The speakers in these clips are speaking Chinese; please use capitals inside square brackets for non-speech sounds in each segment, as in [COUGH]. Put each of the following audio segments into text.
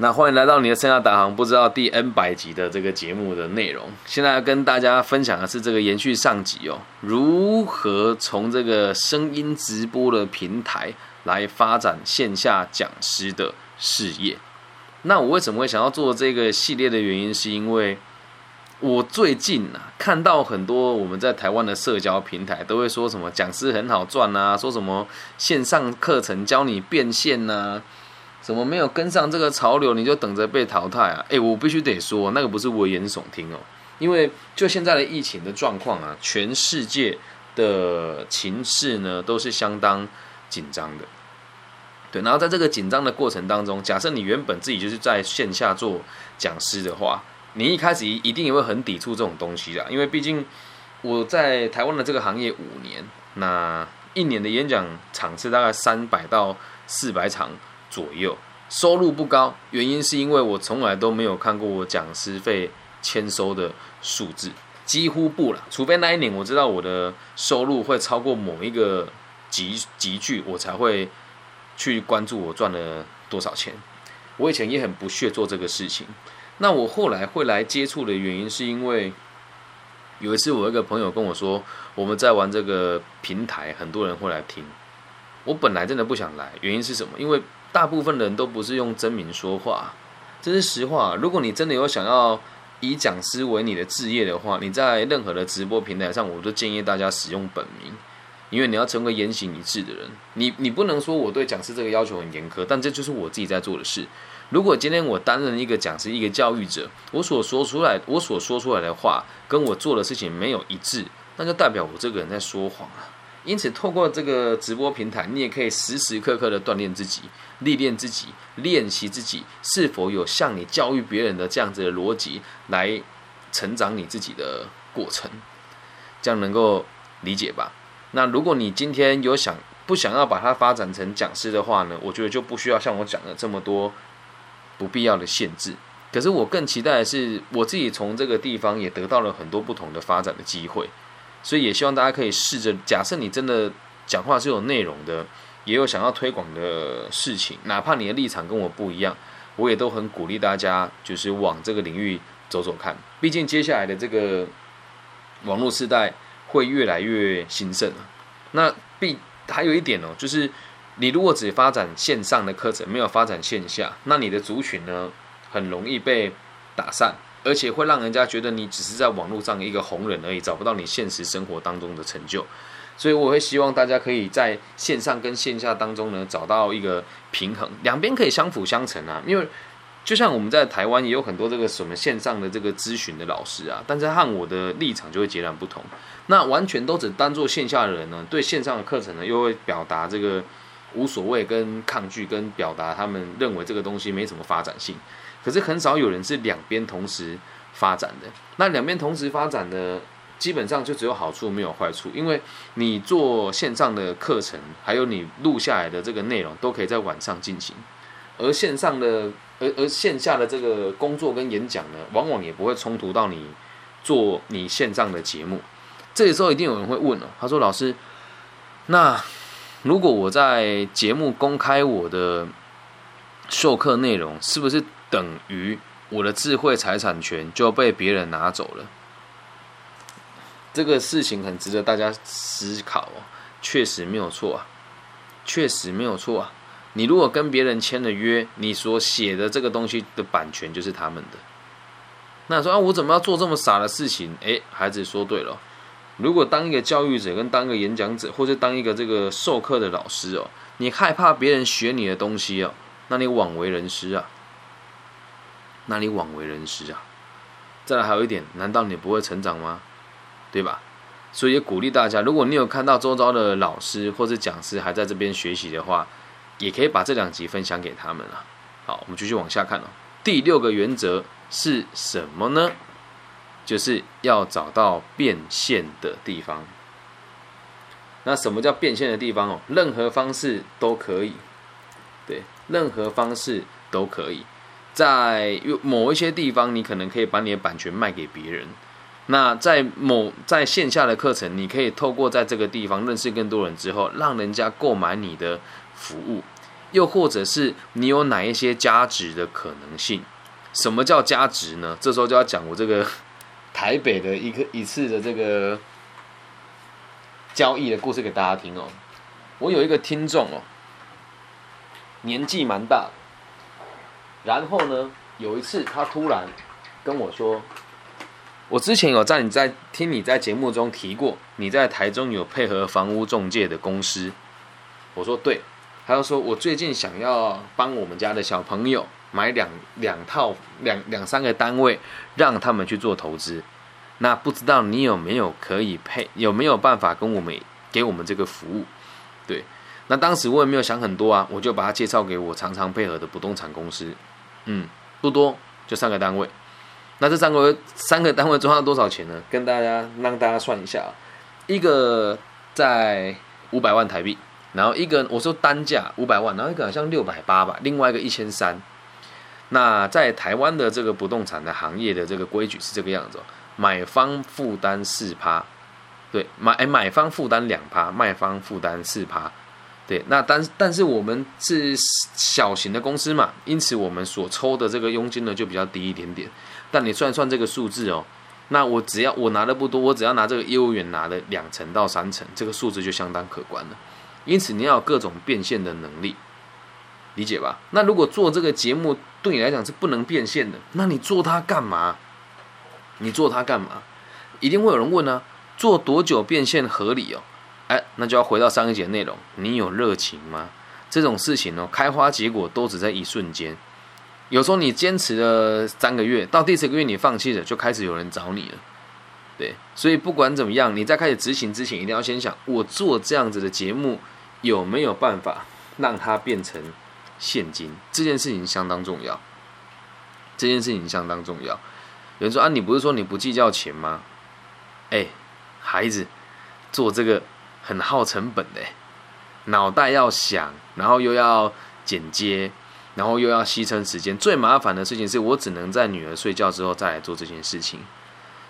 那欢迎来到你的生涯导航，不知道第 N 百集的这个节目的内容。现在要跟大家分享的是这个延续上集哦，如何从这个声音直播的平台来发展线下讲师的事业。那我为什么会想要做这个系列的原因，是因为我最近啊看到很多我们在台湾的社交平台都会说什么讲师很好赚啊，说什么线上课程教你变现呐。怎么没有跟上这个潮流，你就等着被淘汰啊？诶，我必须得说，那个不是危言耸听哦，因为就现在的疫情的状况啊，全世界的情势呢都是相当紧张的。对，然后在这个紧张的过程当中，假设你原本自己就是在线下做讲师的话，你一开始一定也会很抵触这种东西的，因为毕竟我在台湾的这个行业五年，那一年的演讲场次大概三百到四百场。左右收入不高，原因是因为我从来都没有看过我讲师费签收的数字，几乎不了。除非那一年我知道我的收入会超过某一个集集聚，我才会去关注我赚了多少钱。我以前也很不屑做这个事情。那我后来会来接触的原因，是因为有一次我一个朋友跟我说，我们在玩这个平台，很多人会来听。我本来真的不想来，原因是什么？因为大部分人都不是用真名说话，这是实话。如果你真的有想要以讲师为你的职业的话，你在任何的直播平台上，我都建议大家使用本名，因为你要成为言行一致的人。你你不能说我对讲师这个要求很严苛，但这就是我自己在做的事。如果今天我担任一个讲师、一个教育者，我所说出来、我所说出来的话跟我做的事情没有一致，那就代表我这个人在说谎啊。因此，透过这个直播平台，你也可以时时刻刻的锻炼自己。历练自己，练习自己是否有像你教育别人的这样子的逻辑来成长你自己的过程，这样能够理解吧？那如果你今天有想不想要把它发展成讲师的话呢？我觉得就不需要像我讲的这么多不必要的限制。可是我更期待的是，我自己从这个地方也得到了很多不同的发展的机会，所以也希望大家可以试着，假设你真的讲话是有内容的。也有想要推广的事情，哪怕你的立场跟我不一样，我也都很鼓励大家，就是往这个领域走走看。毕竟接下来的这个网络时代会越来越兴盛。那必还有一点哦，就是你如果只发展线上的课程，没有发展线下，那你的族群呢，很容易被打散，而且会让人家觉得你只是在网络上一个红人而已，找不到你现实生活当中的成就。所以我会希望大家可以在线上跟线下当中呢找到一个平衡，两边可以相辅相成啊。因为就像我们在台湾也有很多这个什么线上的这个咨询的老师啊，但是和我的立场就会截然不同。那完全都只当做线下的人呢，对线上的课程呢又会表达这个无所谓跟抗拒，跟表达他们认为这个东西没什么发展性。可是很少有人是两边同时发展的。那两边同时发展的。基本上就只有好处没有坏处，因为你做线上的课程，还有你录下来的这个内容，都可以在晚上进行。而线上的，而而线下的这个工作跟演讲呢，往往也不会冲突到你做你线上的节目。这时候一定有人会问了，他说：“老师，那如果我在节目公开我的授课内容，是不是等于我的智慧财产权就被别人拿走了？”这个事情很值得大家思考哦，确实没有错啊，确实没有错啊。你如果跟别人签了约，你所写的这个东西的版权就是他们的。那说啊，我怎么要做这么傻的事情？诶，孩子说对了，如果当一个教育者，跟当一个演讲者，或者当一个这个授课的老师哦，你害怕别人学你的东西哦，那你枉为人师啊，那你枉为人师啊。再来还有一点，难道你不会成长吗？对吧？所以也鼓励大家，如果你有看到周遭的老师或者讲师还在这边学习的话，也可以把这两集分享给他们了。好，我们继续往下看哦。第六个原则是什么呢？就是要找到变现的地方。那什么叫变现的地方哦？任何方式都可以，对，任何方式都可以。在某一些地方，你可能可以把你的版权卖给别人。那在某在线下的课程，你可以透过在这个地方认识更多人之后，让人家购买你的服务，又或者是你有哪一些加值的可能性？什么叫加值呢？这时候就要讲我这个 [LAUGHS] 台北的一个一次的这个交易的故事给大家听哦。我有一个听众哦，年纪蛮大，然后呢，有一次他突然跟我说。我之前有在你在听你在节目中提过，你在台中有配合房屋中介的公司。我说对，他就说我最近想要帮我们家的小朋友买两两套两两三个单位，让他们去做投资。那不知道你有没有可以配，有没有办法跟我们给我们这个服务？对，那当时我也没有想很多啊，我就把他介绍给我常常配合的不动产公司。嗯，不多，就三个单位。那这三个三个单位赚了多少钱呢？跟大家让大家算一下啊，一个在五百万台币，然后一个我说单价五百万，然后一个好像六百八吧，另外一个一千三。那在台湾的这个不动产的行业的这个规矩是这个样子，买方负担四趴，对，买哎买方负担两趴，卖方负担四趴。对，那但但是我们是小型的公司嘛，因此我们所抽的这个佣金呢就比较低一点点。但你算算这个数字哦，那我只要我拿的不多，我只要拿这个业务员拿的两成到三成，这个数字就相当可观了。因此你要有各种变现的能力，理解吧？那如果做这个节目对你来讲是不能变现的，那你做它干嘛？你做它干嘛？一定会有人问呢，做多久变现合理哦？哎，那就要回到上一节内容，你有热情吗？这种事情哦，开花结果都只在一瞬间。有时候你坚持了三个月，到第四个月你放弃了，就开始有人找你了。对，所以不管怎么样，你在开始执行之前，一定要先想，我做这样子的节目有没有办法让它变成现金？这件事情相当重要。这件事情相当重要。有人说啊，你不是说你不计较钱吗？哎，孩子，做这个。很耗成本的，脑袋要想，然后又要剪接，然后又要牺牲时间。最麻烦的事情是我只能在女儿睡觉之后再来做这件事情，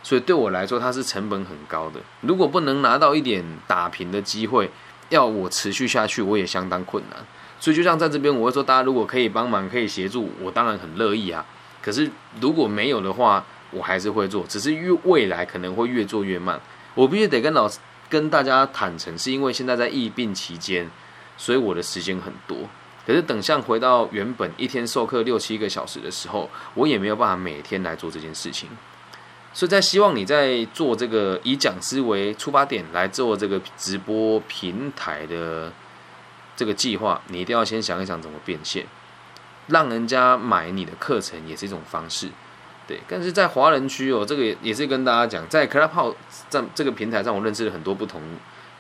所以对我来说它是成本很高的。如果不能拿到一点打平的机会，要我持续下去，我也相当困难。所以就像在这边，我会说，大家如果可以帮忙、可以协助，我当然很乐意啊。可是如果没有的话，我还是会做，只是越未来可能会越做越慢。我必须得跟老师。跟大家坦诚，是因为现在在疫病期间，所以我的时间很多。可是等像回到原本一天授课六七个小时的时候，我也没有办法每天来做这件事情。所以在希望你在做这个以讲师为出发点来做这个直播平台的这个计划，你一定要先想一想怎么变现，让人家买你的课程也是一种方式。对，但是在华人区哦，这个也也是跟大家讲，在 Clubhouse 在这个平台上，我认识了很多不同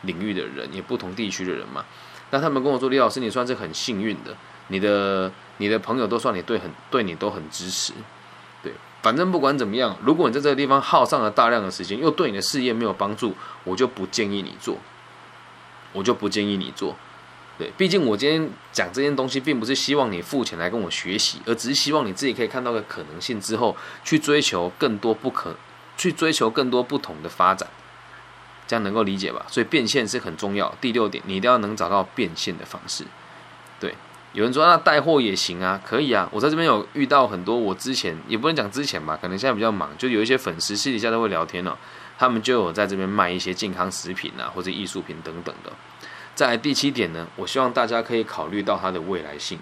领域的人，也不同地区的人嘛。那他们跟我说，李老师，你算是很幸运的，你的你的朋友都算你对很对你都很支持。对，反正不管怎么样，如果你在这个地方耗上了大量的时间，又对你的事业没有帮助，我就不建议你做，我就不建议你做。对，毕竟我今天讲这件东西，并不是希望你付钱来跟我学习，而只是希望你自己可以看到个可能性之后，去追求更多不可，去追求更多不同的发展，这样能够理解吧？所以变现是很重要。第六点，你一定要能找到变现的方式。对，有人说那带货也行啊，可以啊。我在这边有遇到很多，我之前也不能讲之前吧，可能现在比较忙，就有一些粉丝私底下都会聊天了，他们就有在这边卖一些健康食品啊，或者艺术品等等的。在第七点呢，我希望大家可以考虑到它的未来性。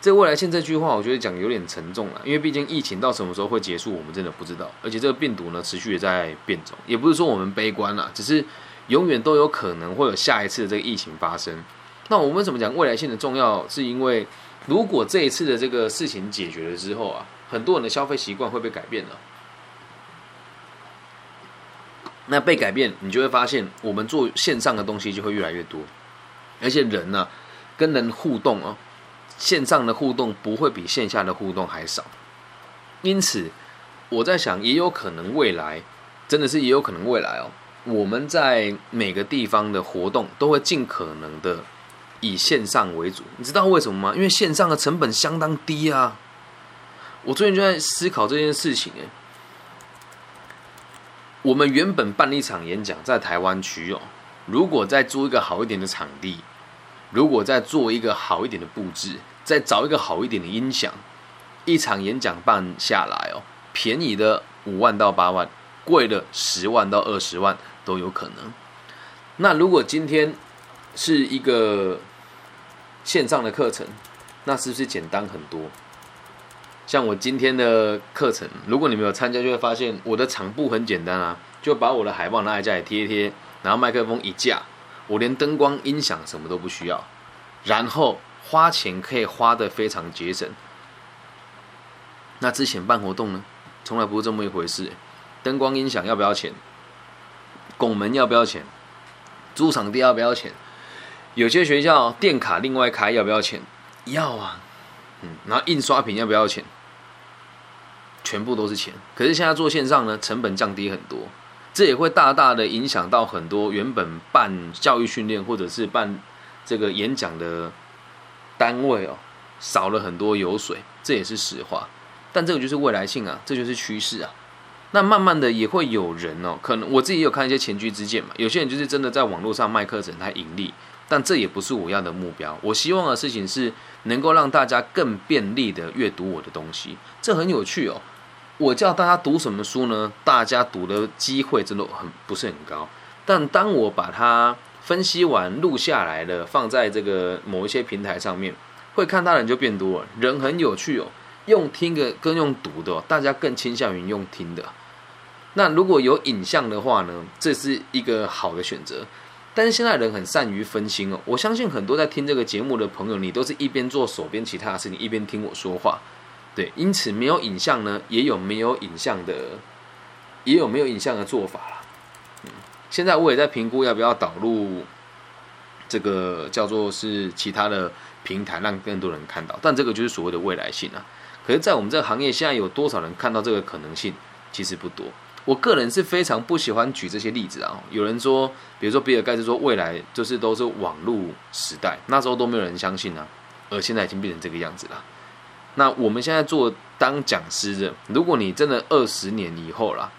这未来性这句话，我觉得讲有点沉重了，因为毕竟疫情到什么时候会结束，我们真的不知道。而且这个病毒呢，持续也在变种，也不是说我们悲观了，只是永远都有可能会有下一次的这个疫情发生。那我们怎么讲未来性的重要？是因为如果这一次的这个事情解决了之后啊，很多人的消费习惯会被改变了。那被改变，你就会发现，我们做线上的东西就会越来越多，而且人呢，跟人互动哦，线上的互动不会比线下的互动还少。因此，我在想，也有可能未来，真的是也有可能未来哦，我们在每个地方的活动都会尽可能的以线上为主。你知道为什么吗？因为线上的成本相当低啊。我最近就在思考这件事情，诶。我们原本办一场演讲在台湾区哦，如果再租一个好一点的场地，如果再做一个好一点的布置，再找一个好一点的音响，一场演讲办下来哦，便宜的五万到八万，贵的十万到二十万都有可能。那如果今天是一个线上的课程，那是不是简单很多？像我今天的课程，如果你没有参加，就会发现我的场布很简单啊，就把我的海报拿在家里贴一贴，然后麦克风一架，我连灯光、音响什么都不需要，然后花钱可以花的非常节省。那之前办活动呢，从来不是这么一回事，灯光、音响要不要钱？拱门要不要钱？租场地要不要钱？有些学校电卡另外开要不要钱？要啊，嗯，然后印刷品要不要钱？全部都是钱，可是现在做线上呢，成本降低很多，这也会大大的影响到很多原本办教育训练或者是办这个演讲的单位哦，少了很多油水，这也是实话。但这个就是未来性啊，这就是趋势啊。那慢慢的也会有人哦，可能我自己有看一些前居之鉴嘛，有些人就是真的在网络上卖课程，他盈利，但这也不是我要的目标。我希望的事情是能够让大家更便利的阅读我的东西，这很有趣哦。我叫大家读什么书呢？大家读的机会真的很不是很高。但当我把它分析完、录下来了，放在这个某一些平台上面，会看的人就变多了。人很有趣哦，用听的跟用读的，大家更倾向于用听的。那如果有影像的话呢？这是一个好的选择。但是现在人很善于分心哦。我相信很多在听这个节目的朋友，你都是一边做手边其他的事情，一边听我说话。对，因此没有影像呢，也有没有影像的，也有没有影像的做法啦。嗯，现在我也在评估要不要导入这个叫做是其他的平台，让更多人看到。但这个就是所谓的未来性啊。可是，在我们这个行业，现在有多少人看到这个可能性？其实不多。我个人是非常不喜欢举这些例子啊。有人说，比如说比尔盖茨说未来就是都是网络时代，那时候都没有人相信啊，而现在已经变成这个样子了。那我们现在做当讲师的，如果你真的二十年以后啦，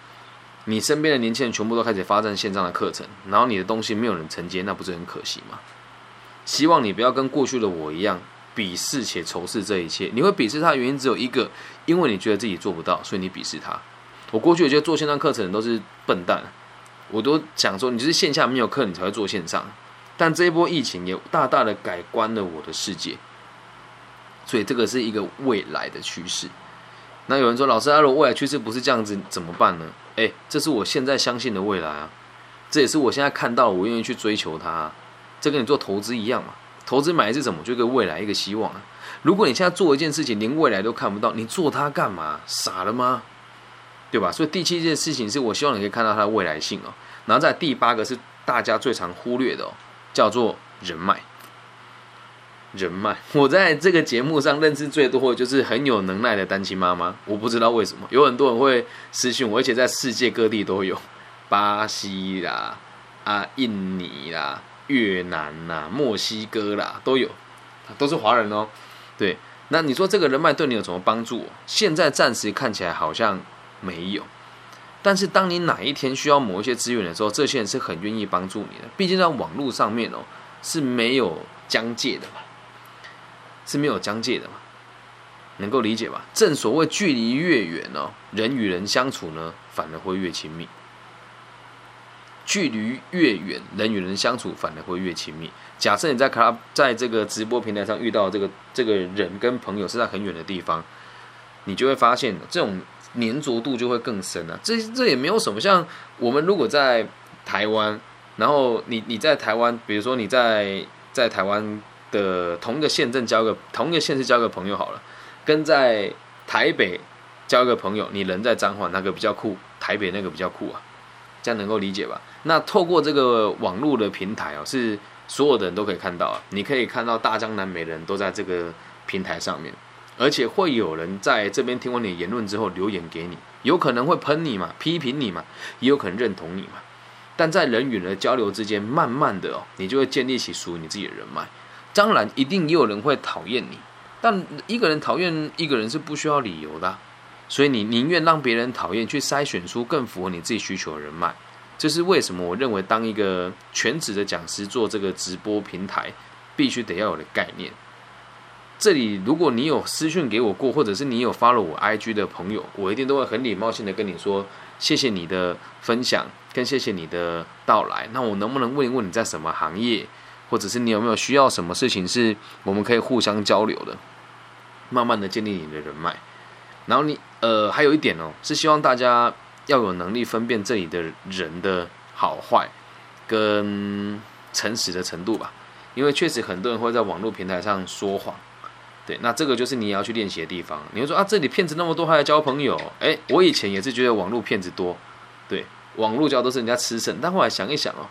你身边的年轻人全部都开始发展线上的课程，然后你的东西没有人承接，那不是很可惜吗？希望你不要跟过去的我一样鄙视且仇视这一切。你会鄙视他的原因只有一个，因为你觉得自己做不到，所以你鄙视他。我过去我觉得做线上课程都是笨蛋，我都想说你就是线下没有课你才会做线上，但这一波疫情也大大的改观了我的世界。所以这个是一个未来的趋势。那有人说，老师，如果未来趋势不是这样子，怎么办呢？诶，这是我现在相信的未来啊，这也是我现在看到，我愿意去追求它。这跟你做投资一样嘛，投资买的是什么？就一个未来，一个希望啊。如果你现在做一件事情，连未来都看不到，你做它干嘛？傻了吗？对吧？所以第七件事情是我希望你可以看到它的未来性哦。然后在第八个是大家最常忽略的哦，叫做人脉。人脉，[LAUGHS] 我在这个节目上认识最多的就是很有能耐的单亲妈妈。我不知道为什么有很多人会私信我，而且在世界各地都有，巴西啦、啊印尼啦、越南啦、墨西哥啦都有，都是华人哦。对，那你说这个人脉对你有什么帮助？现在暂时看起来好像没有，但是当你哪一天需要某一些资源的时候，这些人是很愿意帮助你的。毕竟在网络上面哦是没有疆界的嘛。是没有疆界的嘛？能够理解吧？正所谓距离越远哦，人与人相处呢，反而会越亲密。距离越远，人与人相处反而会越亲密。假设你在卡在这个直播平台上遇到这个这个人跟朋友是在很远的地方，你就会发现这种粘着度就会更深啊。这这也没有什么，像我们如果在台湾，然后你你在台湾，比如说你在在台湾。的同一个县镇交个同一个县市交个朋友好了，跟在台北交个朋友，你人在彰化那个比较酷？台北那个比较酷啊，这样能够理解吧？那透过这个网络的平台哦，是所有的人都可以看到啊，你可以看到大江南北人都在这个平台上面，而且会有人在这边听完你的言论之后留言给你，有可能会喷你嘛，批评你嘛，也有可能认同你嘛，但在人与人的交流之间，慢慢的哦，你就会建立起属于你自己的人脉。当然，一定也有人会讨厌你，但一个人讨厌一个人是不需要理由的，所以你宁愿让别人讨厌，去筛选出更符合你自己需求的人脉。这是为什么？我认为当一个全职的讲师做这个直播平台必须得要有的概念。这里如果你有私讯给我过，或者是你有发了我 IG 的朋友，我一定都会很礼貌性的跟你说，谢谢你的分享，跟谢谢你的到来。那我能不能问一问你在什么行业，或者是你有没有需要什么事情是我们可以互相交流的，慢慢的建立你的人脉。然后你呃还有一点哦，是希望大家要有能力分辨这里的人的好坏跟诚实的程度吧，因为确实很多人会在网络平台上说谎。对，那这个就是你也要去练习的地方。你会说啊，这里骗子那么多，还要交朋友？哎，我以前也是觉得网络骗子多，对，网络交都是人家吃剩。但后来想一想哦，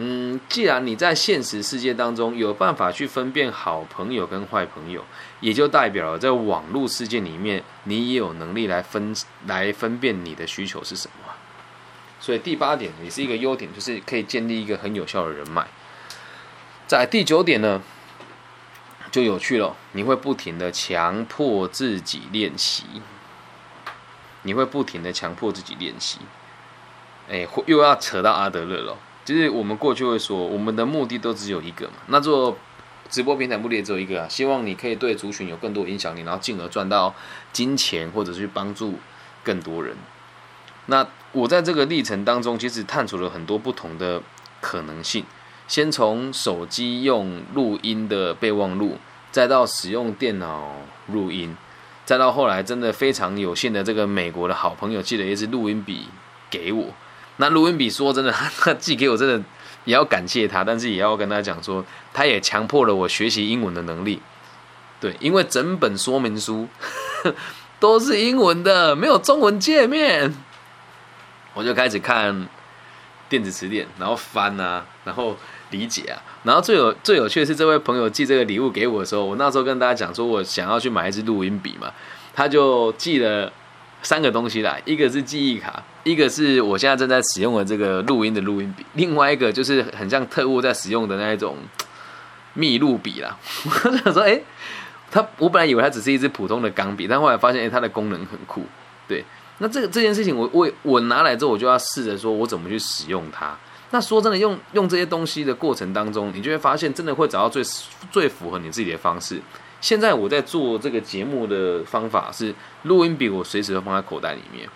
嗯，既然你在现实世界当中有办法去分辨好朋友跟坏朋友，也就代表了在网络世界里面，你也有能力来分来分辨你的需求是什么。所以第八点也是一个优点，就是可以建立一个很有效的人脉。在第九点呢？就有趣了，你会不停的强迫自己练习，你会不停的强迫自己练习，哎，又要扯到阿德勒了。就是我们过去会说，我们的目的都只有一个嘛，那做直播平台目的也只有一个啊，希望你可以对族群有更多影响力，然后进而赚到金钱，或者去帮助更多人。那我在这个历程当中，其实探索了很多不同的可能性。先从手机用录音的备忘录，再到使用电脑录音，再到后来真的非常有限的这个美国的好朋友寄了一支录音笔给我。那录音笔说真的，[LAUGHS] 他寄给我真的也要感谢他，但是也要跟他讲说，他也强迫了我学习英文的能力。对，因为整本说明书 [LAUGHS] 都是英文的，没有中文界面，我就开始看电子词典，然后翻啊，然后。理解啊，然后最有最有趣的是，这位朋友寄这个礼物给我的时候，我那时候跟大家讲说，我想要去买一支录音笔嘛，他就寄了三个东西啦，一个是记忆卡，一个是我现在正在使用的这个录音的录音笔，另外一个就是很像特务在使用的那一种密录笔啦。[LAUGHS] 我想说，哎，它我本来以为它只是一支普通的钢笔，但后来发现，哎，它的功能很酷。对，那这个这件事情，我我我拿来之后，我就要试着说我怎么去使用它。那说真的，用用这些东西的过程当中，你就会发现，真的会找到最最符合你自己的方式。现在我在做这个节目的方法是，录音笔我随时都放在口袋里面，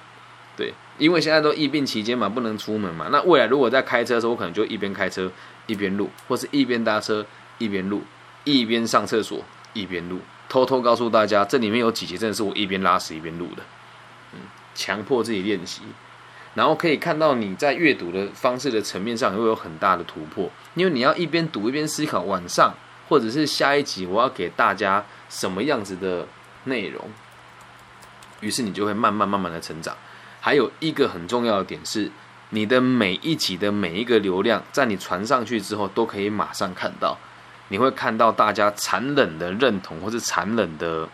对，因为现在都疫病期间嘛，不能出门嘛。那未来如果在开车的时候，我可能就一边开车一边录，或是一边搭车一边录，一边上厕所一边录，偷偷告诉大家，这里面有几集真的是我一边拉屎一边录的，嗯，强迫自己练习。然后可以看到你在阅读的方式的层面上会有很大的突破，因为你要一边读一边思考晚上或者是下一集我要给大家什么样子的内容，于是你就会慢慢慢慢的成长。还有一个很重要的点是，你的每一集的每一个流量，在你传上去之后，都可以马上看到，你会看到大家残忍的认同或是残忍的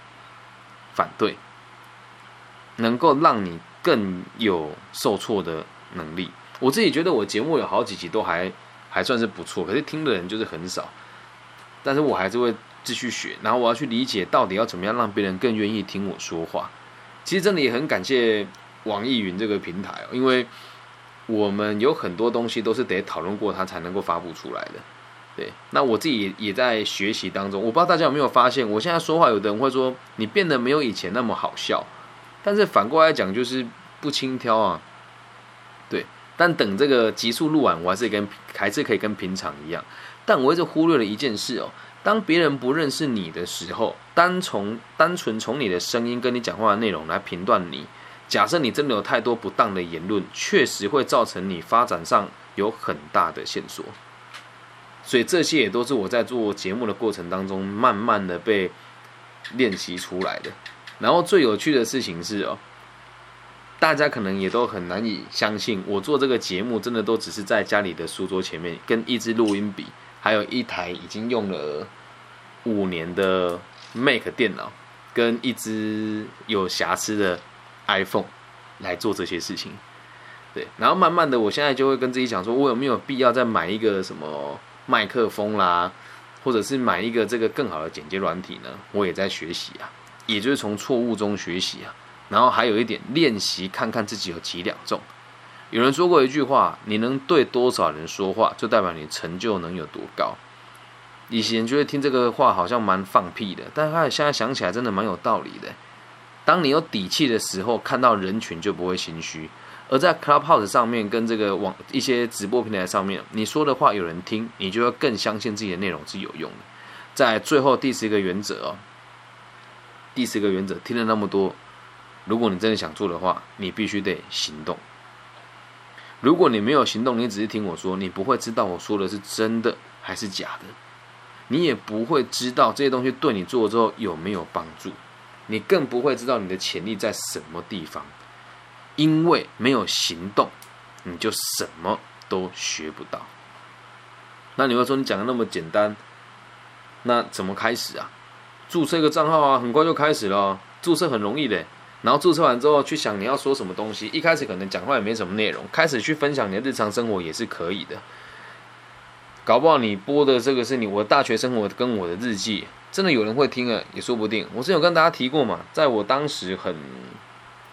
反对，能够让你。更有受挫的能力。我自己觉得我节目有好几集都还还算是不错，可是听的人就是很少。但是我还是会继续学，然后我要去理解到底要怎么样让别人更愿意听我说话。其实真的也很感谢网易云这个平台哦，因为我们有很多东西都是得讨论过它才能够发布出来的。对，那我自己也在学习当中。我不知道大家有没有发现，我现在说话，有的人会说你变得没有以前那么好笑。但是反过来讲，就是不轻佻啊，对。但等这个急速录完，我还是跟还是可以跟平常一样。但我一直忽略了一件事哦，当别人不认识你的时候，单从单纯从你的声音跟你讲话的内容来评断你，假设你真的有太多不当的言论，确实会造成你发展上有很大的线索。所以这些也都是我在做节目的过程当中，慢慢的被练习出来的。然后最有趣的事情是哦，大家可能也都很难以相信，我做这个节目真的都只是在家里的书桌前面，跟一支录音笔，还有一台已经用了五年的 Mac 电脑，跟一支有瑕疵的 iPhone 来做这些事情。对，然后慢慢的，我现在就会跟自己讲说，我有没有必要再买一个什么麦克风啦，或者是买一个这个更好的剪接软体呢？我也在学习啊。也就是从错误中学习啊，然后还有一点练习，看看自己有几两重。有人说过一句话：你能对多少人说话，就代表你成就能有多高。以前觉得听这个话好像蛮放屁的，但是现在想起来真的蛮有道理的。当你有底气的时候，看到人群就不会心虚。而在 Clubhouse 上面跟这个网一些直播平台上面，你说的话有人听，你就要更相信自己的内容是有用的。在最后第十个原则哦，第十个原则听了那么多，如果你真的想做的话，你必须得行动。如果你没有行动，你只是听我说，你不会知道我说的是真的还是假的，你也不会知道这些东西对你做之后有没有帮助。你更不会知道你的潜力在什么地方，因为没有行动，你就什么都学不到。那你会说你讲的那么简单，那怎么开始啊？注册一个账号啊，很快就开始了。注册很容易的，然后注册完之后去想你要说什么东西。一开始可能讲话也没什么内容，开始去分享你的日常生活也是可以的。搞不好你播的这个是你我的大学生活跟我的日记。真的有人会听啊，也说不定。我之前有跟大家提过嘛，在我当时很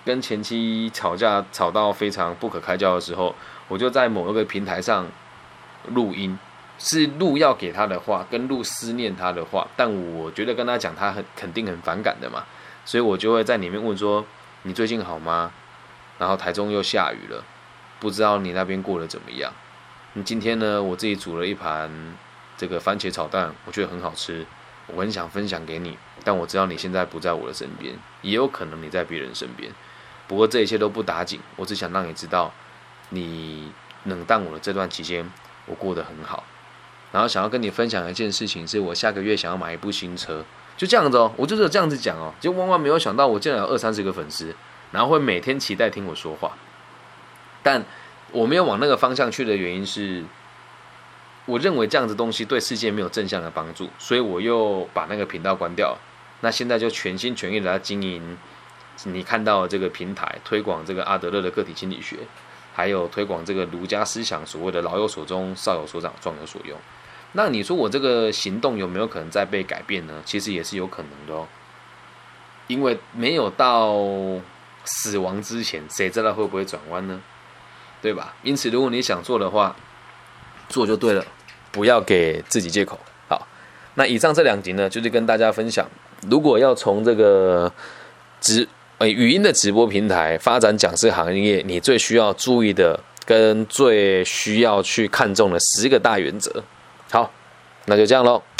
跟前妻吵架，吵到非常不可开交的时候，我就在某一个平台上录音，是录要给他的话，跟录思念他的话。但我觉得跟他讲，他很肯定很反感的嘛，所以我就会在里面问说：“你最近好吗？”然后台中又下雨了，不知道你那边过得怎么样？你今天呢？我自己煮了一盘这个番茄炒蛋，我觉得很好吃。我很想分享给你，但我知道你现在不在我的身边，也有可能你在别人身边。不过这一切都不打紧，我只想让你知道，你冷淡我的这段期间，我过得很好。然后想要跟你分享一件事情，是我下个月想要买一部新车，就这样子哦，我就是这样子讲哦，就万万没有想到，我竟然有二三十个粉丝，然后会每天期待听我说话。但我没有往那个方向去的原因是。我认为这样子东西对世界没有正向的帮助，所以我又把那个频道关掉。那现在就全心全意的来经营，你看到这个平台推广这个阿德勒的个体心理学，还有推广这个儒家思想，所谓的老有所终，少有所长，壮有所用。那你说我这个行动有没有可能再被改变呢？其实也是有可能的哦，因为没有到死亡之前，谁知道会不会转弯呢？对吧？因此，如果你想做的话，做就对了。不要给自己借口。好，那以上这两集呢，就是跟大家分享，如果要从这个直呃语音的直播平台发展讲师行业，你最需要注意的跟最需要去看重的十个大原则。那就这样喽。